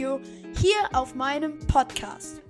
Video hier auf meinem Podcast.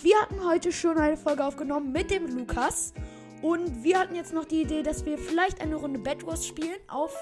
Wir hatten heute schon eine Folge aufgenommen mit dem Lukas und wir hatten jetzt noch die Idee, dass wir vielleicht eine Runde Bad Wars spielen auf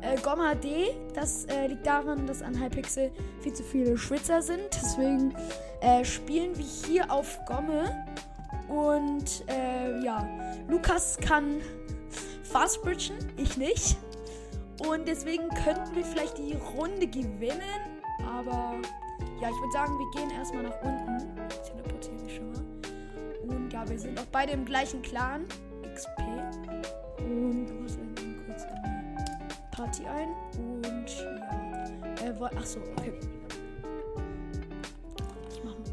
äh, GOM HD. Das äh, liegt daran, dass an Hypixel viel zu viele Schwitzer sind. Deswegen äh, spielen wir hier auf Gomme. Und äh, ja, Lukas kann Fast Bridgen, ich nicht. Und deswegen könnten wir vielleicht die Runde gewinnen. Aber ja, ich würde sagen, wir gehen erstmal nach unten. Ich teleportiere mich schon mal. Und ja, wir sind auch beide im gleichen Clan. XP. Und dann kurz eine Party ein. Und ja. Äh, achso, okay.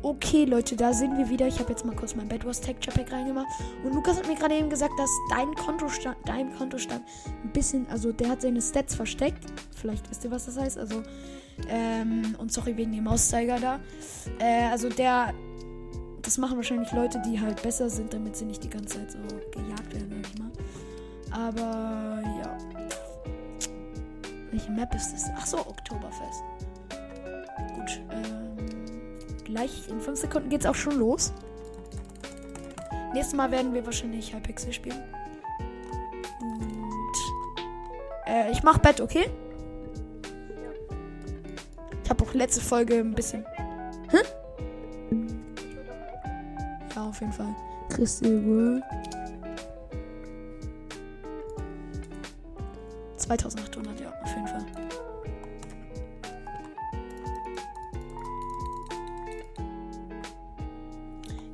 Okay, Leute, da sind wir wieder. Ich habe jetzt mal kurz mein Bedwars Texture Pack reingemacht. Und Lukas hat mir gerade eben gesagt, dass dein Kontostand, dein Kontostand ein bisschen, also der hat seine Stats versteckt. Vielleicht wisst ihr, was das heißt. Also, ähm, und sorry wegen dem Mauszeiger da. Äh, also der, das machen wahrscheinlich Leute, die halt besser sind, damit sie nicht die ganze Zeit so gejagt werden, sag ich mal. Aber, ja. Welche Map ist das? Ach so, Oktoberfest. Gut, ähm. Gleich in 5 Sekunden geht es auch schon los. Nächstes Mal werden wir wahrscheinlich Hypixel spielen. Und äh, ich mach Bett, okay? Ich habe auch letzte Folge ein bisschen. Hä? Ja, auf jeden Fall. Crystal World. 2800, ja, auf jeden Fall.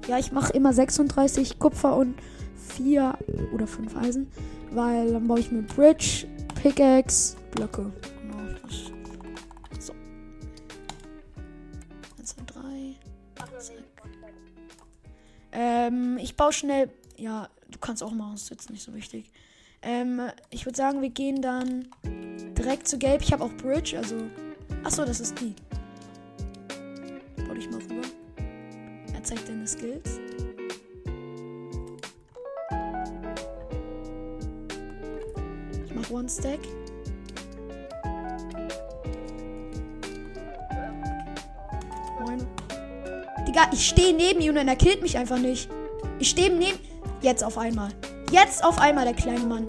Ja, ich mache immer 36 Kupfer und 4 oder 5 Eisen. Weil dann baue ich mir Bridge, Pickaxe, Blöcke. Genau, so. 1, 2, 3. Zack. Ähm, ich baue schnell. Ja, du kannst auch machen, ist jetzt nicht so wichtig. Ähm, ich würde sagen, wir gehen dann direkt zu Gelb. Ich habe auch Bridge, also. Achso, das ist die. Baue ich mal zeig deine Skills. Ich mach One Stack. Moin. Digga, ich stehe neben ihm und er killt mich einfach nicht. Ich stehe neben. Jetzt auf einmal. Jetzt auf einmal, der kleine Mann.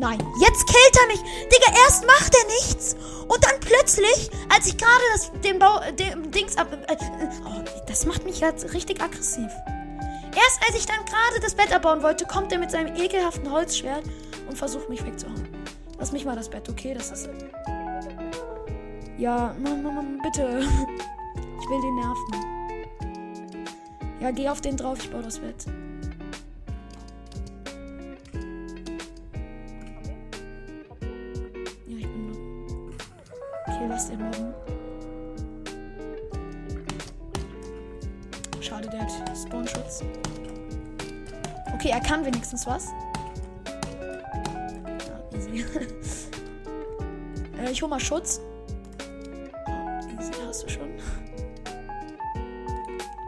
Nein, jetzt killt er mich. Digga, erst macht er nichts. Und dann plötzlich, als ich gerade das den Bau, den Dings ab. Äh, oh, das macht mich jetzt richtig aggressiv. Erst als ich dann gerade das Bett abbauen wollte, kommt er mit seinem ekelhaften Holzschwert und versucht mich wegzuhauen. Lass mich mal das Bett, okay? Das ist. Ja, bitte. Ich will den nerven. Ja, geh auf den drauf, ich baue das Bett. Schade, der hat Spawnschutz. Okay, er kann wenigstens was. Ja, easy. äh, ich hol mal Schutz. Oh, easy, hast du schon.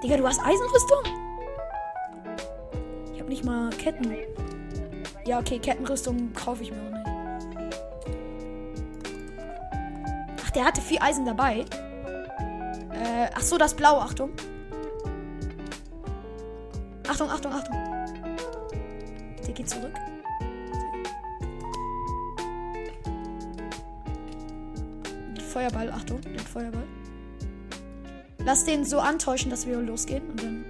Digga, du hast Eisenrüstung? Ich hab nicht mal Ketten. Ja, okay, Kettenrüstung kaufe ich mir auch nicht. der hatte viel Eisen dabei. Äh, ach so, das Blau, Achtung. Achtung, Achtung, Achtung. Der geht zurück. Feuerball, Achtung, den Feuerball. Lass den so antäuschen, dass wir losgehen und dann.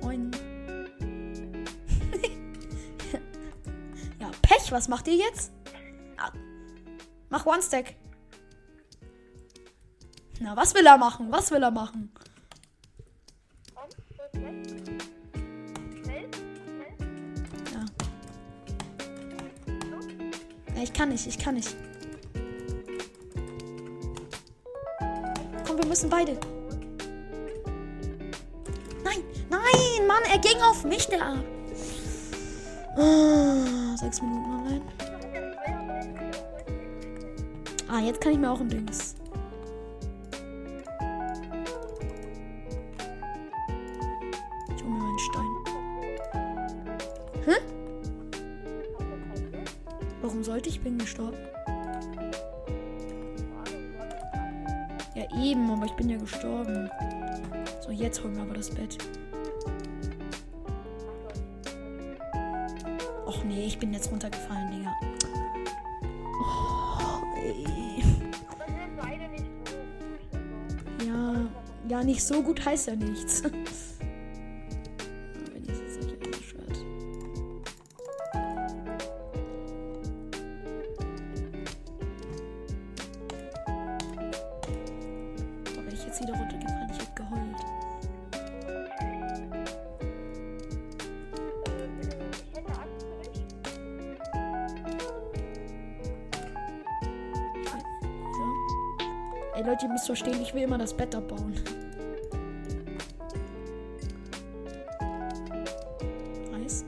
Moin. ja, Pech, was macht ihr jetzt? Mach One Stack. Na, was will er machen? Was will er machen? Ja. ich kann nicht, ich kann nicht. Komm, wir müssen beide. Nein, nein, Mann, er ging auf mich, der. Oh, sechs Minuten allein. Ah, jetzt kann ich mir auch ein Dings. Ja, eben, aber ich bin ja gestorben. So, jetzt holen wir aber das Bett. Och nee, ich bin jetzt runtergefallen, Digga. Oh, ey. Ja, ja, nicht so gut heißt ja nichts. Ey Leute, ihr müsst verstehen, ich will immer das Bett abbauen. Nice.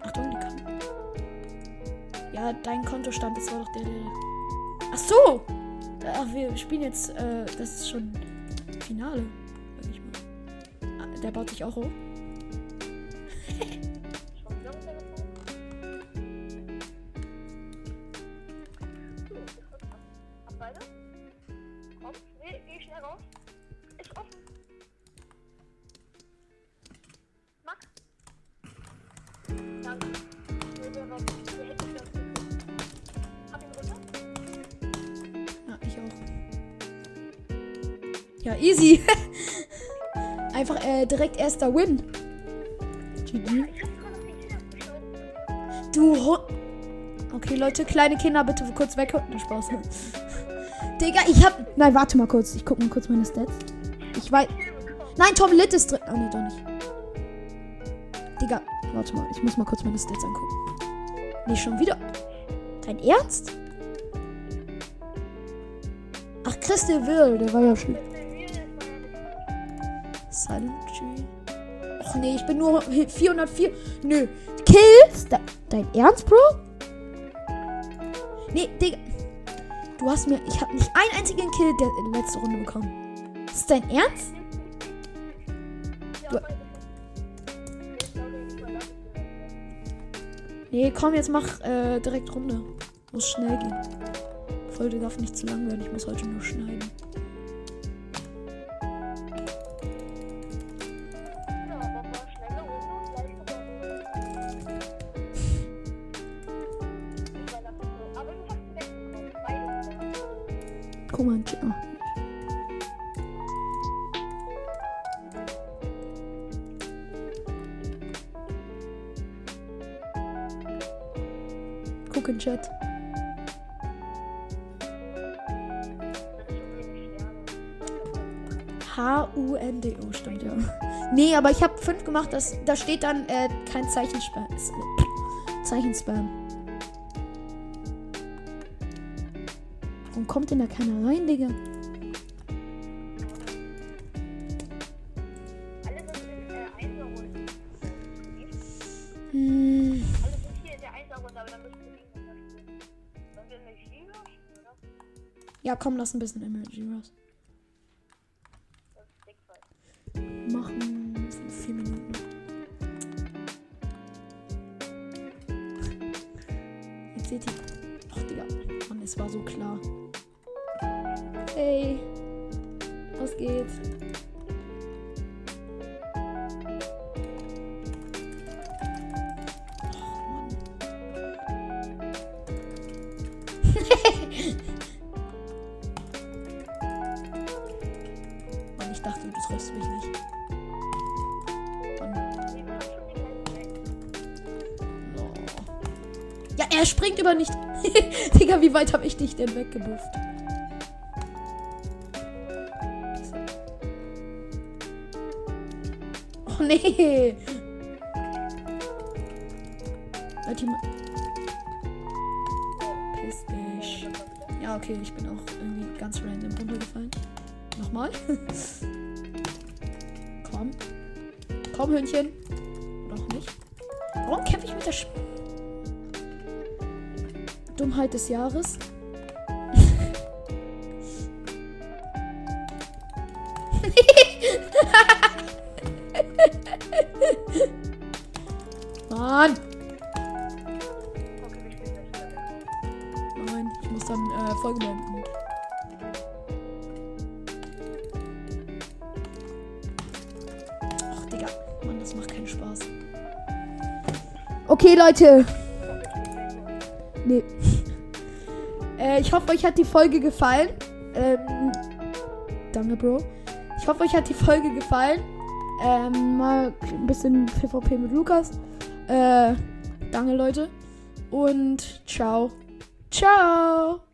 Achtung, die kann. Ja, dein Kontostand, das war doch der, der. Ach so! Ach, wir spielen jetzt, äh, das ist schon Finale. Ah, Der baut sich auch hoch. Ja, ich auch. Ja, easy. Einfach äh, direkt erster Win. Du Hund. Okay, Leute, kleine Kinder, bitte kurz weg. Na, Spaß. Digga, ich hab. Nein, warte mal kurz. Ich guck mal kurz meine Stats. Ich weiß. Nein, Tom Litt ist drin. Ah, nee, doch nicht. Digga, warte mal. Ich muss mal kurz meine Stats angucken. Nee, schon wieder. Dein Ernst? Ach, Chris de Will, der war ja schlimm. Silent Tree. Och nee, ich bin nur 404. Nö. Kills? De dein Ernst, Bro? Nee, Digga. Du hast mir. Ich habe nicht einen einzigen Kill der in der letzten Runde bekommen. Ist dein Ernst? Nee, komm, jetzt mach äh, direkt Runde. Muss schnell gehen. Folge darf nicht zu lang werden. Ich muss heute nur schneiden. Guck in Chat. H-U-N-D-O, stimmt ja. Nee, aber ich habe fünf gemacht, das, da steht dann äh, kein Zeichenspam. Zeichenspam. Warum kommt denn da keiner rein, Digga? Ja, komm, lass ein bisschen Emoji raus. Machen vier Minuten. Jetzt seht ihr. Ach, Digga. Mann, es war so klar. Ja, er springt über nicht. Digga, wie weit habe ich dich denn weggebufft? Oh nee. Leute, ma- Piss dich. Ja, okay, ich bin auch irgendwie ganz random runtergefallen. Nochmal. Komm. Komm, Hündchen. Oder auch nicht. Warum kämpfe ich mit der Sch Dummheit des Jahres? Mann. Nein, ich muss dann äh, Folge beenden. Ach, Digga. Mann, das macht keinen Spaß. Okay, Leute. Nee. Äh, ich hoffe, euch hat die Folge gefallen. Ähm, danke, Bro. Ich hoffe, euch hat die Folge gefallen. Ähm, mal ein bisschen PvP mit Lukas. Äh, danke, Leute. Und ciao. Ciao.